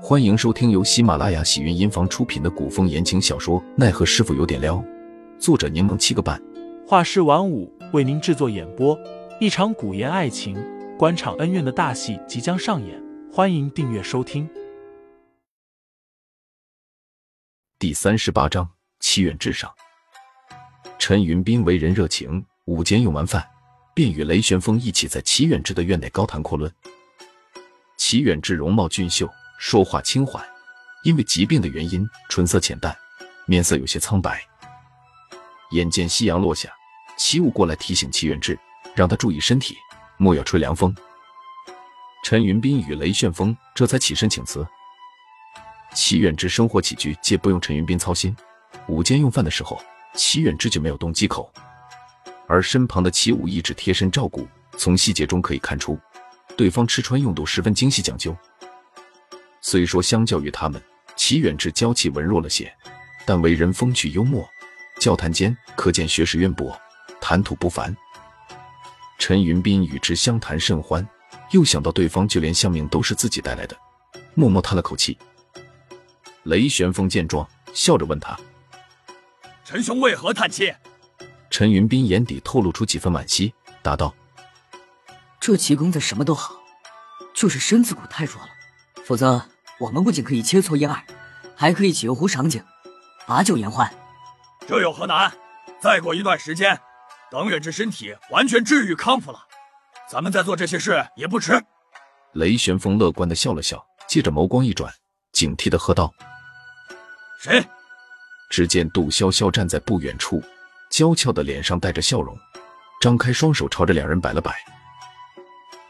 欢迎收听由喜马拉雅喜云音房出品的古风言情小说《奈何师傅有点撩》，作者柠檬七个半，画师晚舞为您制作演播。一场古言爱情、官场恩怨的大戏即将上演，欢迎订阅收听。第三十八章：祈远至上。陈云斌为人热情，午间用完饭，便与雷玄风一起在齐远志的院内高谈阔论。齐远志容貌俊秀。说话轻缓，因为疾病的原因，唇色浅淡，面色有些苍白。眼见夕阳落下，齐武过来提醒齐远志，让他注意身体，莫要吹凉风。陈云斌与雷旋风这才起身请辞。齐远志生活起居皆不用陈云斌操心，午间用饭的时候，齐远志就没有动鸡口，而身旁的齐武一直贴身照顾，从细节中可以看出，对方吃穿用度十分精细讲究。虽说相较于他们，齐远志娇气文弱了些，但为人风趣幽默，交谈间可见学识渊博，谈吐不凡。陈云斌与之相谈甚欢，又想到对方就连相命都是自己带来的，默默叹了口气。雷玄风见状，笑着问他：“陈兄为何叹气？”陈云斌眼底透露出几分惋惜，答道：“这齐公子什么都好，就是身子骨太弱了，否则。”我们不仅可以切磋一二，还可以酒壶赏景，把酒言欢。这有何难？再过一段时间，等远志身体完全治愈康复了，咱们再做这些事也不迟。雷玄风乐观的笑了笑，接着眸光一转，警惕的喝道：“谁？”只见杜潇潇站在不远处，娇俏的脸上带着笑容，张开双手朝着两人摆了摆。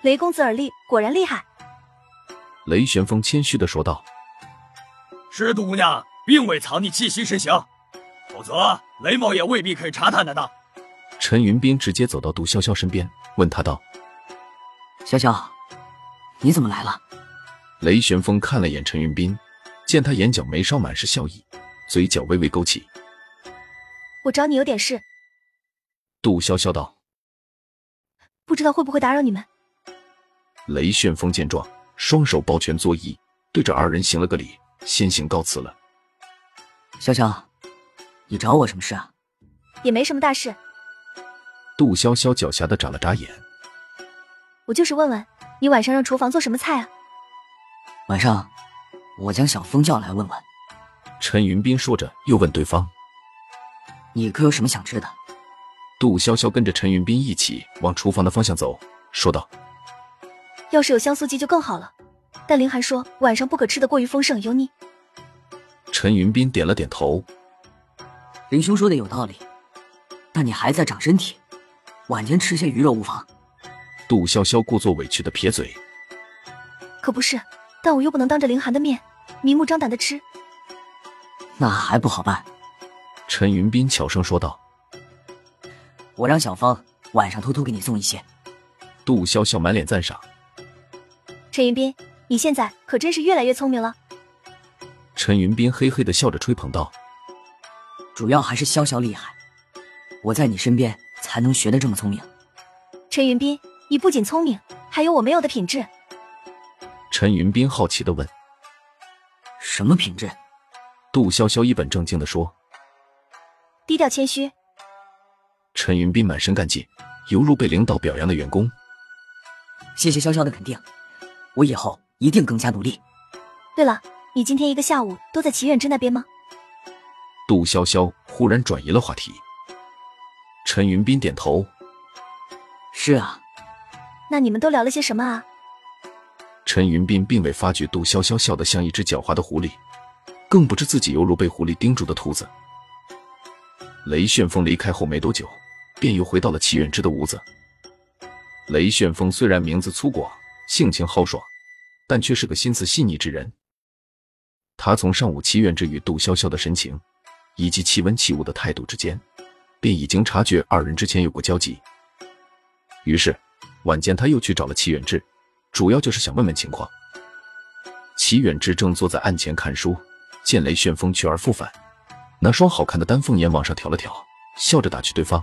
雷公子耳力果然厉害。雷玄风谦虚的说道：“是杜姑娘并未藏匿气息身形，否则雷某也未必可以查探得到。”陈云斌直接走到杜潇潇身边，问他道：“潇潇，你怎么来了？”雷玄风看了眼陈云斌，见他眼角眉梢满是笑意，嘴角微微勾起：“我找你有点事。”杜潇潇道：“不知道会不会打扰你们？”雷旋风见状。双手抱拳作揖，对着二人行了个礼，先行告辞了。潇潇，你找我什么事啊？也没什么大事。杜潇潇狡黠的眨了眨眼。我就是问问你晚上让厨房做什么菜啊？晚上我将小峰叫来问问。陈云斌说着，又问对方：“你可有什么想吃的？”杜潇潇跟着陈云斌一起往厨房的方向走，说道。要是有香酥鸡就更好了，但林寒说晚上不可吃的过于丰盛油腻。陈云斌点了点头，林兄说的有道理，但你还在长身体，晚间吃些鱼肉无妨。杜潇潇故作委屈的撇嘴，可不是，但我又不能当着林寒的面明目张胆的吃，那还不好办。陈云斌悄声说道：“我让小芳晚上偷偷给你送一些。”杜潇潇满脸赞赏。陈云斌，你现在可真是越来越聪明了。陈云斌嘿嘿的笑着吹捧道：“主要还是潇潇厉害，我在你身边才能学得这么聪明。”陈云斌，你不仅聪明，还有我没有的品质。陈云斌好奇的问：“什么品质？”杜潇潇一本正经的说：“低调谦虚。”陈云斌满身干劲，犹如被领导表扬的员工。谢谢潇潇的肯定。我以后一定更加努力。对了，你今天一个下午都在齐远之那边吗？杜潇潇忽然转移了话题。陈云斌点头。是啊。那你们都聊了些什么啊？陈云斌并未发觉杜潇潇笑得像一只狡猾的狐狸，更不知自己犹如被狐狸盯住的兔子。雷旋风离开后没多久，便又回到了齐远之的屋子。雷旋风虽然名字粗犷。性情豪爽，但却是个心思细腻之人。他从上午齐远志与杜潇潇的神情，以及气温起雾的态度之间，便已经察觉二人之前有过交集。于是晚间他又去找了齐远志，主要就是想问问情况。齐远志正坐在案前看书，见雷旋风去而复返，那双好看的丹凤眼往上挑了挑，笑着打趣对方：“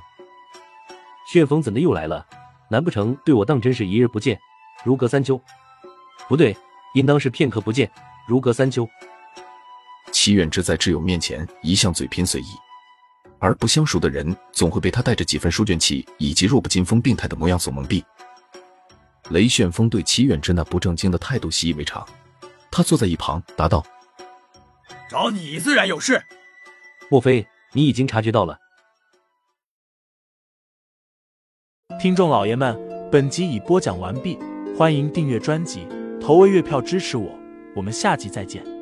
旋风怎的又来了？难不成对我当真是一日不见？”如隔三秋，不对，应当是片刻不见，如隔三秋。齐远之在挚友面前一向嘴贫随意，而不相熟的人总会被他带着几分书卷气以及弱不禁风病态的模样所蒙蔽。雷旋风对齐远之那不正经的态度习以为常，他坐在一旁答道：“找你自然有事。莫非你已经察觉到了？”听众老爷们，本集已播讲完毕，欢迎订阅专辑，投喂月票支持我，我们下集再见。